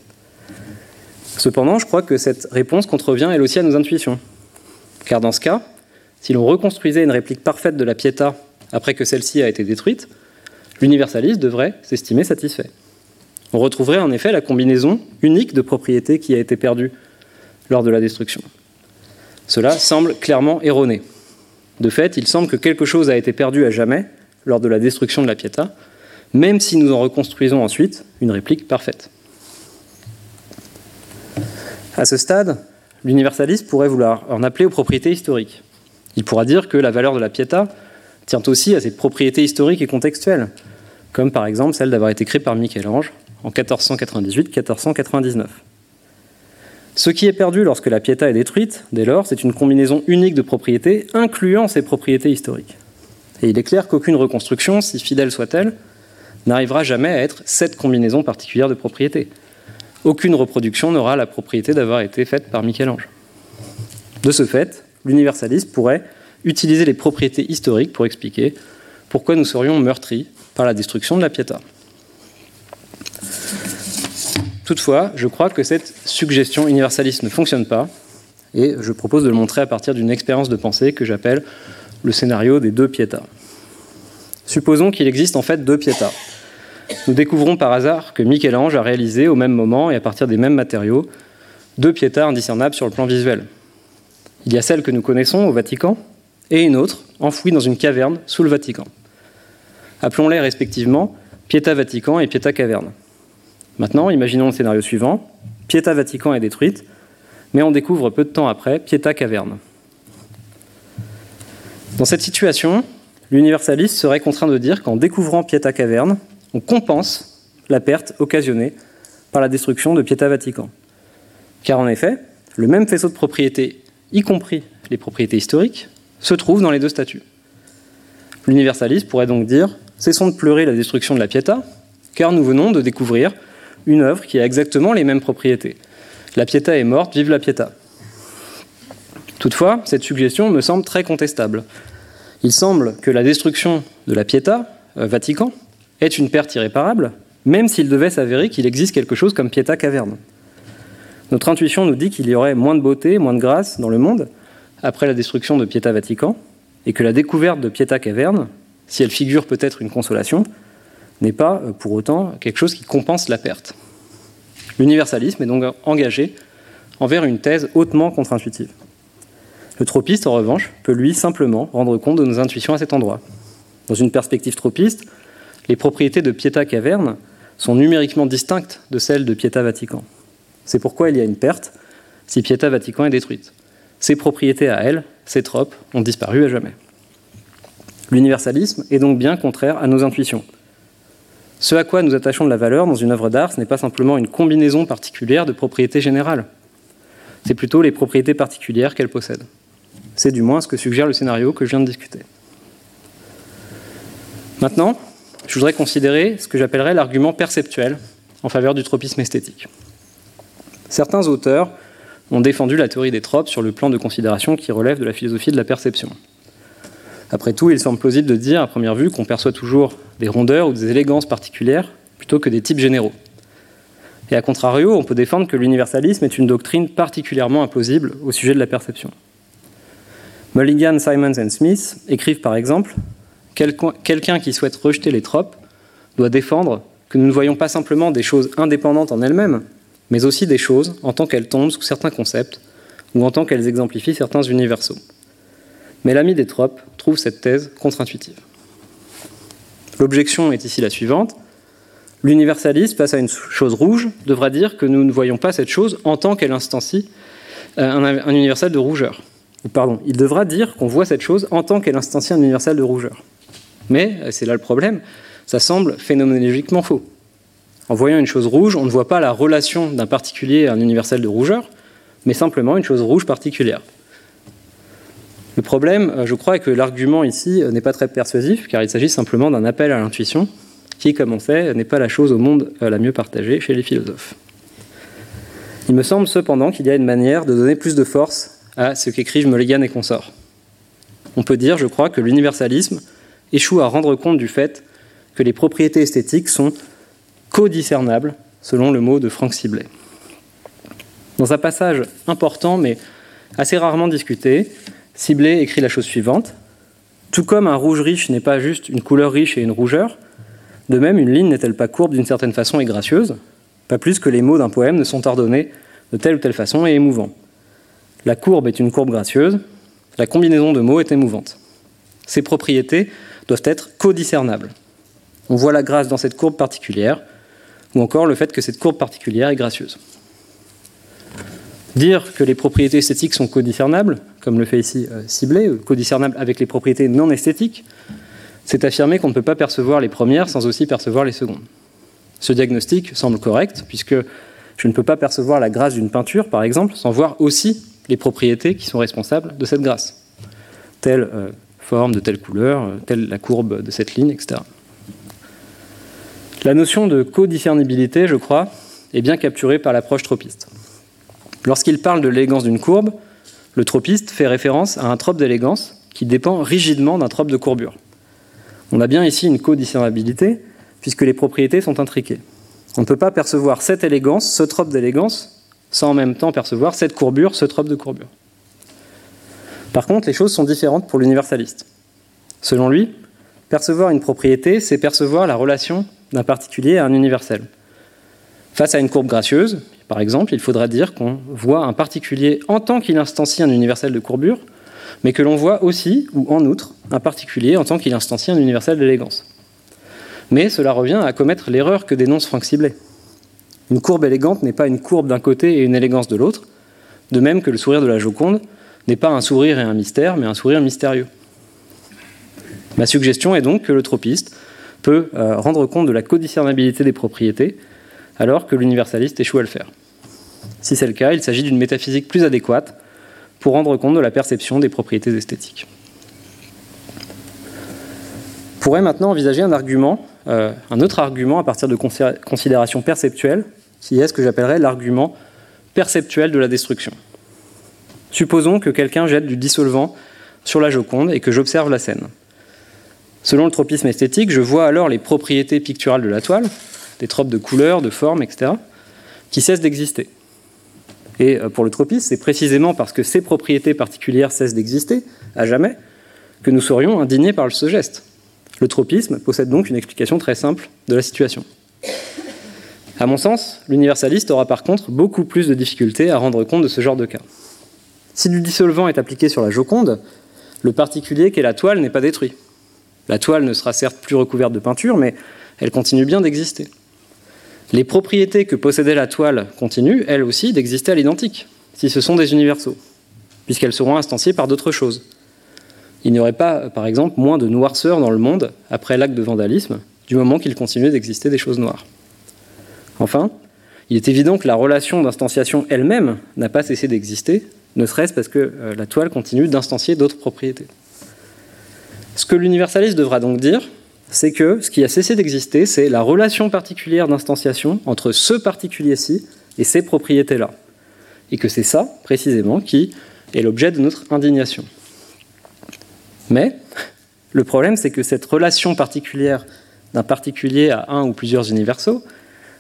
Cependant, je crois que cette réponse contrevient elle aussi à nos intuitions. Car dans ce cas, si l'on reconstruisait une réplique parfaite de la Pietà après que celle-ci a été détruite, l'universaliste devrait s'estimer satisfait. On retrouverait en effet la combinaison unique de propriétés qui a été perdue lors de la destruction. Cela semble clairement erroné. De fait, il semble que quelque chose a été perdu à jamais lors de la destruction de la Pietà, même si nous en reconstruisons ensuite une réplique parfaite. À ce stade, l'universaliste pourrait vouloir en appeler aux propriétés historiques. Il pourra dire que la valeur de la Pietà tient aussi à ses propriétés historiques et contextuelles, comme par exemple celle d'avoir été créée par Michel-Ange en 1498-1499. Ce qui est perdu lorsque la Pietà est détruite, dès lors, c'est une combinaison unique de propriétés, incluant ses propriétés historiques. Et il est clair qu'aucune reconstruction, si fidèle soit-elle, n'arrivera jamais à être cette combinaison particulière de propriétés. Aucune reproduction n'aura la propriété d'avoir été faite par Michel-Ange. De ce fait, l'universaliste pourrait utiliser les propriétés historiques pour expliquer pourquoi nous serions meurtris par la destruction de la Pietà. Toutefois, je crois que cette suggestion universaliste ne fonctionne pas, et je propose de le montrer à partir d'une expérience de pensée que j'appelle le scénario des deux Pietà. Supposons qu'il existe en fait deux Pietà. Nous découvrons par hasard que Michel-Ange a réalisé au même moment et à partir des mêmes matériaux deux Pietà indiscernables sur le plan visuel. Il y a celle que nous connaissons au Vatican et une autre enfouie dans une caverne sous le Vatican. Appelons-les respectivement Pietà Vatican et Pietà Caverne. Maintenant, imaginons le scénario suivant. Pietà Vatican est détruite, mais on découvre peu de temps après Pietà Caverne. Dans cette situation, l'universaliste serait contraint de dire qu'en découvrant Pietà Caverne, on compense la perte occasionnée par la destruction de Pietà Vatican. Car en effet, le même faisceau de propriétés, y compris les propriétés historiques, se trouve dans les deux statues. L'universaliste pourrait donc dire Cessons de pleurer la destruction de la Pietà, car nous venons de découvrir une œuvre qui a exactement les mêmes propriétés. La Pietà est morte, vive la Pietà. Toutefois, cette suggestion me semble très contestable. Il semble que la destruction de la Pietà, euh, Vatican, est une perte irréparable, même s'il devait s'avérer qu'il existe quelque chose comme Pietà caverne. Notre intuition nous dit qu'il y aurait moins de beauté, moins de grâce dans le monde après la destruction de Pietà Vatican, et que la découverte de Pietà caverne, si elle figure peut-être une consolation, n'est pas euh, pour autant quelque chose qui compense la perte. L'universalisme est donc engagé envers une thèse hautement contre-intuitive. Le tropiste, en revanche, peut lui simplement rendre compte de nos intuitions à cet endroit. Dans une perspective tropiste, les propriétés de Pietà Caverne sont numériquement distinctes de celles de Pietà Vatican. C'est pourquoi il y a une perte si Pietà Vatican est détruite. Ses propriétés à elle, ces tropes, ont disparu à jamais. L'universalisme est donc bien contraire à nos intuitions. Ce à quoi nous attachons de la valeur dans une œuvre d'art, ce n'est pas simplement une combinaison particulière de propriétés générales. C'est plutôt les propriétés particulières qu'elle possède. C'est du moins ce que suggère le scénario que je viens de discuter. Maintenant, je voudrais considérer ce que j'appellerais l'argument perceptuel en faveur du tropisme esthétique. Certains auteurs ont défendu la théorie des tropes sur le plan de considération qui relève de la philosophie de la perception. Après tout, il semble plausible de dire à première vue qu'on perçoit toujours des rondeurs ou des élégances particulières plutôt que des types généraux. Et à contrario, on peut défendre que l'universalisme est une doctrine particulièrement implausible au sujet de la perception. Mulligan, Simons et Smith écrivent par exemple Quelqu'un qui souhaite rejeter les tropes doit défendre que nous ne voyons pas simplement des choses indépendantes en elles-mêmes, mais aussi des choses en tant qu'elles tombent sous certains concepts ou en tant qu'elles exemplifient certains universaux. Mais l'ami des tropes trouve cette thèse contre-intuitive. L'objection est ici la suivante. L'universaliste, face à une chose rouge, devra dire que nous ne voyons pas cette chose en tant qu'elle instancie euh, un, universel de rougeur. pardon, il devra dire qu'on voit cette chose en tant qu'elle instancie un universel de rougeur. Mais, euh, c'est là le problème, ça semble phénoménologiquement faux. En voyant une chose rouge, on ne voit pas la relation d'un particulier à un universel de rougeur, mais simplement une chose rouge particulière. Le problème, euh, je crois, est que l'argument ici euh, n'est pas très persuasif, car il s'agit simplement d'un appel à l'intuition, qui, comme on sait, n'est pas la chose au monde la mieux partagée chez les philosophes. Il me semble cependant qu'il y a une manière de donner plus de force à ce qu'écrivent Mulligan et consorts. On peut dire, je crois, que l'universalisme échoue à rendre compte du fait que les propriétés esthétiques sont codiscernables, selon le mot de Frank Sibley. Dans un passage important mais assez rarement discuté, Ciblé écrit la chose suivante. Tout comme un rouge riche n'est pas juste une couleur riche et une rougeur, de même une ligne n'est-elle pas courbe d'une certaine façon et gracieuse, pas plus que les mots d'un poème ne sont ordonnés de telle ou telle façon et émouvants. La courbe est une courbe gracieuse, la combinaison de mots est émouvante. Ces propriétés doivent être codiscernables. On voit la grâce dans cette courbe particulière, ou encore le fait que cette courbe particulière est gracieuse. Dire que les propriétés esthétiques sont codiscernables, comme le fait ici euh, Ciblé, euh, codiscernables avec les propriétés non esthétiques, c'est affirmer qu'on ne peut pas percevoir les premières sans aussi percevoir les secondes. Ce diagnostic semble correct, puisque je ne peux pas percevoir la grâce d'une peinture, par exemple, sans voir aussi les propriétés qui sont responsables de cette grâce. Telle euh, forme de telle couleur, telle la courbe de cette ligne, etc. La notion de codiscernibilité, je crois, est bien capturée par l'approche tropiste. Lorsqu'il parle de l'élégance d'une courbe, le tropiste fait référence à un trope d'élégance qui dépend rigidement d'un trope de courbure. On a bien ici une codiscernabilité, puisque les propriétés sont intriquées. On ne peut pas percevoir cette élégance, ce trope d'élégance, sans en même temps percevoir cette courbure, ce trope de courbure. Par contre, les choses sont différentes pour l'universaliste. Selon lui, percevoir une propriété, c'est percevoir la relation d'un particulier à un universel. Face à une courbe gracieuse, par exemple, il faudra dire qu'on voit un particulier en tant qu'il instancie un universel de courbure, mais que l'on voit aussi, ou en outre, un particulier en tant qu'il instancie un universel d'élégance. Mais cela revient à commettre l'erreur que dénonce Franck Siblet. Une courbe élégante n'est pas une courbe d'un côté et une élégance de l'autre, de même que le sourire de la Joconde n'est pas un sourire et un mystère, mais un sourire mystérieux. Ma suggestion est donc que le tropiste peut euh, rendre compte de la codiscernabilité des propriétés, alors que l'universaliste échoue à le faire. Si c'est le cas, il s'agit d'une métaphysique plus adéquate pour rendre compte de la perception des propriétés esthétiques. On pourrait maintenant envisager un argument, euh, un autre argument à partir de considérations perceptuelles, qui est ce que j'appellerais l'argument perceptuel de la destruction. Supposons que quelqu'un jette du dissolvant sur la Joconde et que j'observe la scène. Selon le tropisme esthétique, je vois alors les propriétés picturales de la toile, des tropes de couleurs, de formes, etc., qui cessent d'exister. Et euh, pour le tropisme, c'est précisément parce que ces propriétés particulières cessent d'exister, à jamais, que nous serions indignés par ce geste. Le tropisme possède donc une explication très simple de la situation. À mon sens, l'universaliste aura par contre beaucoup plus de difficultés à rendre compte de ce genre de cas. Si du dissolvant est appliqué sur la Joconde, le particulier qu'est la toile n'est pas détruit. La toile ne sera certes plus recouverte de peinture, mais elle continue bien d'exister. Les propriétés que possédait la toile continuent, elles aussi, d'exister à l'identique, si ce sont des universaux, puisqu'elles seront instanciées par d'autres choses. Il n'y aurait pas, par exemple, moins de noirceur dans le monde après l'acte de vandalisme, du moment qu'il continue d'exister des choses noires. Enfin, il est évident que la relation d'instanciation elle-même n'a pas cessé d'exister, ne serait-ce parce que euh, la toile continue d'instancier d'autres propriétés. Ce que l'universaliste devra donc dire, c'est que ce qui a cessé d'exister, c'est la relation particulière d'instanciation entre ce particulier-ci et ces propriétés-là. Et que c'est ça, précisément, qui est l'objet de notre indignation. Mais le problème, c'est que cette relation particulière d'un particulier à un ou plusieurs universaux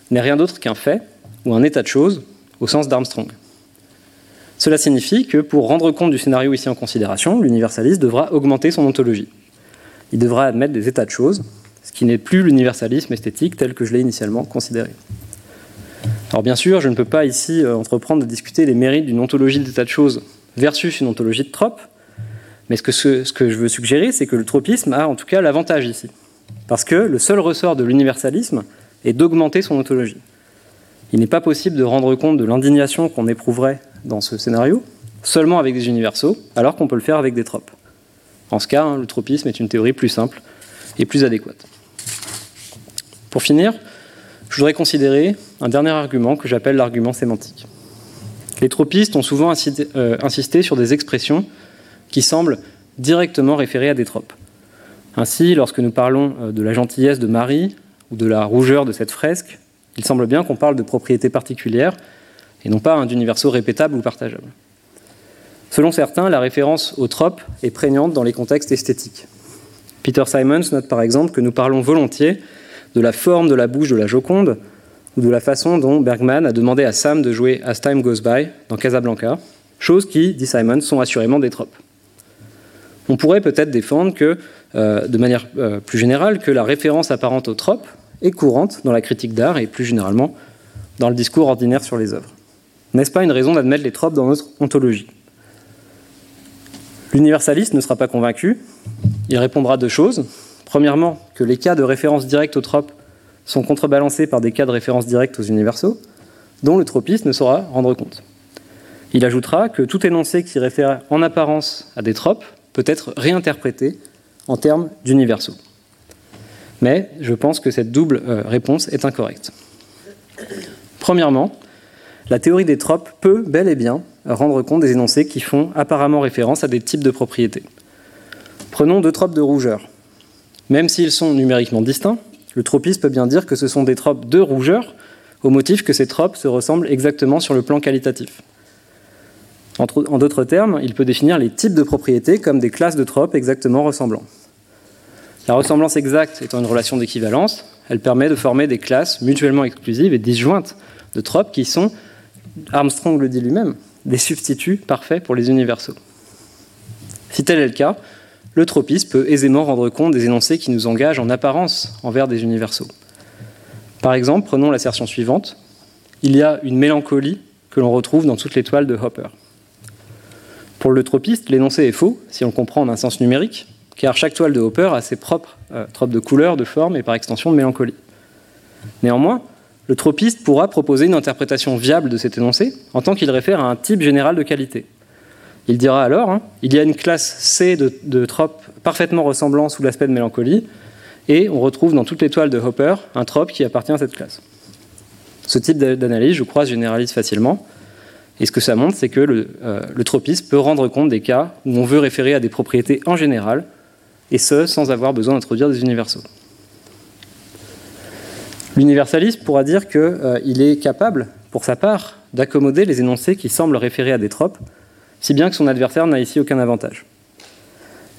n'est rien d'autre qu'un fait ou un état de choses au sens d'Armstrong. Cela signifie que pour rendre compte du scénario ici en considération, l'universaliste devra augmenter son ontologie il devra admettre des états de choses, ce qui n'est plus l'universalisme esthétique tel que je l'ai initialement considéré. Alors bien sûr, je ne peux pas ici euh, entreprendre de discuter les mérites d'une ontologie d'état de choses versus une ontologie de trope, mais ce que je veux suggérer, c'est que le tropisme a en tout cas l'avantage ici. Parce que le seul ressort de l'universalisme est d'augmenter son ontologie. Il n'est pas possible de rendre compte de l'indignation qu'on éprouverait dans ce scénario seulement avec des universaux, alors qu'on peut le faire avec des tropes. En ce cas, hein, le tropisme est une théorie plus simple et plus adéquate. Pour finir, je voudrais considérer un dernier argument que j'appelle l'argument sémantique. Les tropistes ont souvent euh, insisté sur des expressions qui semblent directement référer à des tropes. Ainsi, lorsque nous parlons euh, de la gentillesse de Marie ou de la rougeur de cette fresque, il semble bien qu'on parle de propriétés particulières et non pas d'universaux répétables ou partageables. Selon certains, la référence au trope est prégnante dans les contextes esthétiques. Peter Simons note par exemple que nous parlons volontiers de la forme de la bouche de la Joconde ou de la façon dont Bergman a demandé à Sam de jouer As Time Goes By dans Casablanca, choses qui, dit Simons, sont assurément des tropes. On pourrait peut-être défendre que, euh, de manière euh, plus générale, que la référence apparente au trope est courante dans la critique d'art et plus généralement dans le discours ordinaire sur les œuvres. N'est-ce pas une raison d'admettre les tropes dans notre ontologie? L'universaliste ne sera pas convaincu. Il répondra deux choses. Premièrement, que les cas de référence directe aux tropes sont contrebalancés par des cas de référence directe aux universaux, dont le tropiste ne saura rendre compte. Il ajoutera que tout énoncé qui réfère en apparence à des tropes peut être réinterprété en termes d'universaux. Mais je pense que cette double euh, réponse est incorrecte. Premièrement, la théorie des tropes peut bel et bien rendre compte des énoncés qui font apparemment référence à des types de propriétés. Prenons deux tropes de rougeur. Même s'ils sont numériquement distincts, Le tropisme peut bien dire que ce sont des tropes de rougeur, au motif que ces tropes se ressemblent exactement sur le plan qualitatif. En d'autres termes, il peut définir les types de propriétés comme des classes de tropes exactement ressemblants. La ressemblance exacte étant une relation d'équivalence, elle permet de former des classes mutuellement exclusives et disjointes de tropes qui sont, Armstrong le dit lui-même, des substituts parfaits pour les universaux. Si tel est le cas, le tropisme peut aisément rendre compte des énoncés qui nous engagent en apparence envers des universaux. Par exemple, prenons l'assertion suivante. Il y a une mélancolie que l'on retrouve dans toutes les toiles de Hopper. Pour le tropiste, l'énoncé est faux, si on le comprend en un sens numérique, car chaque toile de Hopper a ses propres euh, tropes de couleur, de forme et par extension de mélancolie. Néanmoins, le tropiste pourra proposer une interprétation viable de cet énoncé en tant qu'il réfère à un type général de qualité. Il dira alors hein, il y a une classe C de, tropes parfaitement ressemblant sous l'aspect de mélancolie, et on retrouve dans toutes les toiles de Hopper un trope qui appartient à cette classe. Ce type d'analyse, je crois, se généralise facilement. Et ce que ça montre, c'est que le, euh, le, tropisme peut rendre compte des cas où on veut référer à des propriétés en général, et ce, sans avoir besoin d'introduire des universaux. L'universalisme pourra dire qu'il euh, est capable, pour sa part, d'accommoder les énoncés qui semblent référer à des tropes, si bien que son adversaire n'a ici aucun avantage.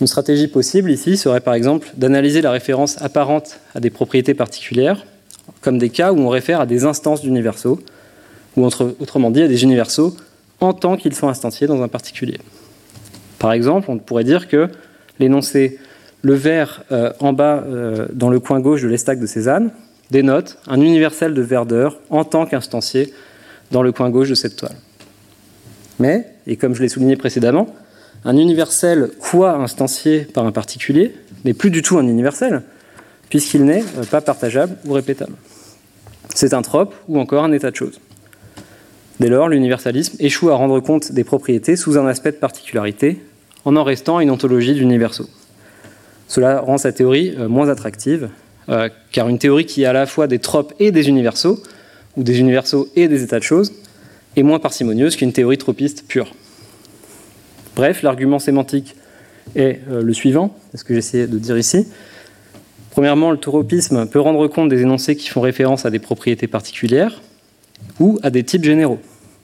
Une stratégie possible ici serait par exemple d'analyser la référence apparente à des propriétés particulières, comme des cas où on réfère à des instances d'universaux, ou autrement dit à des universaux en tant qu'ils sont instanciés dans un particulier. Par exemple, on pourrait dire que l'énoncé le vert euh, en bas euh, dans le coin gauche de l'estac de Cézanne dénote un universel de verdeur en tant qu'instancié dans le coin gauche de cette toile. Mais, et comme je l'ai souligné précédemment, un universel quoi instancié par un particulier n'est plus du tout un universel, puisqu'il n'est euh, pas partageable ou répétable. C'est un trope ou encore un état de choses. Dès lors, l'universalisme échoue à rendre compte des propriétés sous un aspect de particularité, en en restant une ontologie d'universaux. Cela rend sa théorie euh, moins attractive, euh, car une théorie qui a à la fois des tropes et des universaux, ou des universaux et des états de choses, est moins parcimonieuse qu'une théorie tropiste pure. Bref, l'argument sémantique est euh, le suivant, c'est ce que j'essayais de dire ici. Premièrement, le tropisme peut rendre compte des énoncés qui font référence à des propriétés particulières ou à des types généraux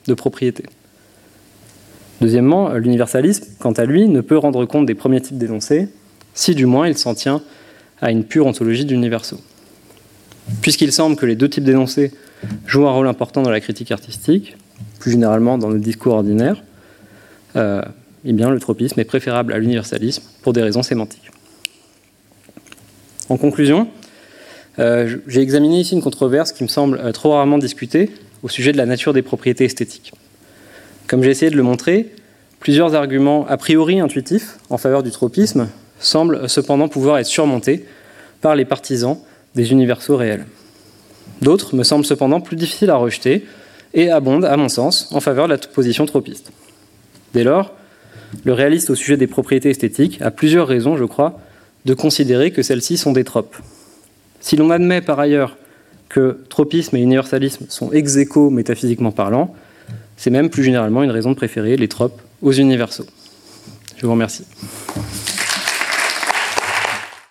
de propriétés. Deuxièmement, l'universalisme, quant à lui, ne peut rendre compte des premiers types d'énoncés, si du moins il s'en tient à une pure ontologie d'universaux. Puisqu'il semble que les deux types d'énoncés jouent un rôle important dans la critique artistique, plus généralement dans le discours ordinaire, euh, eh bien, le tropisme est préférable à l'universalisme pour des raisons sémantiques. En conclusion, euh, j'ai examiné ici une controverse qui me semble euh, trop rarement discutée au sujet de la nature des propriétés esthétiques. Comme j'ai essayé de le montrer, plusieurs arguments a priori intuitifs en faveur du tropisme semblent cependant pouvoir être surmontés par les partisans des universaux réels. D'autres me semblent cependant plus difficiles à rejeter et abondent, à mon sens, en faveur de la position tropiste. Dès lors, le réaliste au sujet des propriétés esthétiques a plusieurs raisons, je crois, de considérer que celles-ci sont des tropes. Si l'on admet par ailleurs que tropisme et universalisme sont ex aequo métaphysiquement parlant, c'est même plus généralement une raison de préférer les tropes aux universaux. Je vous remercie.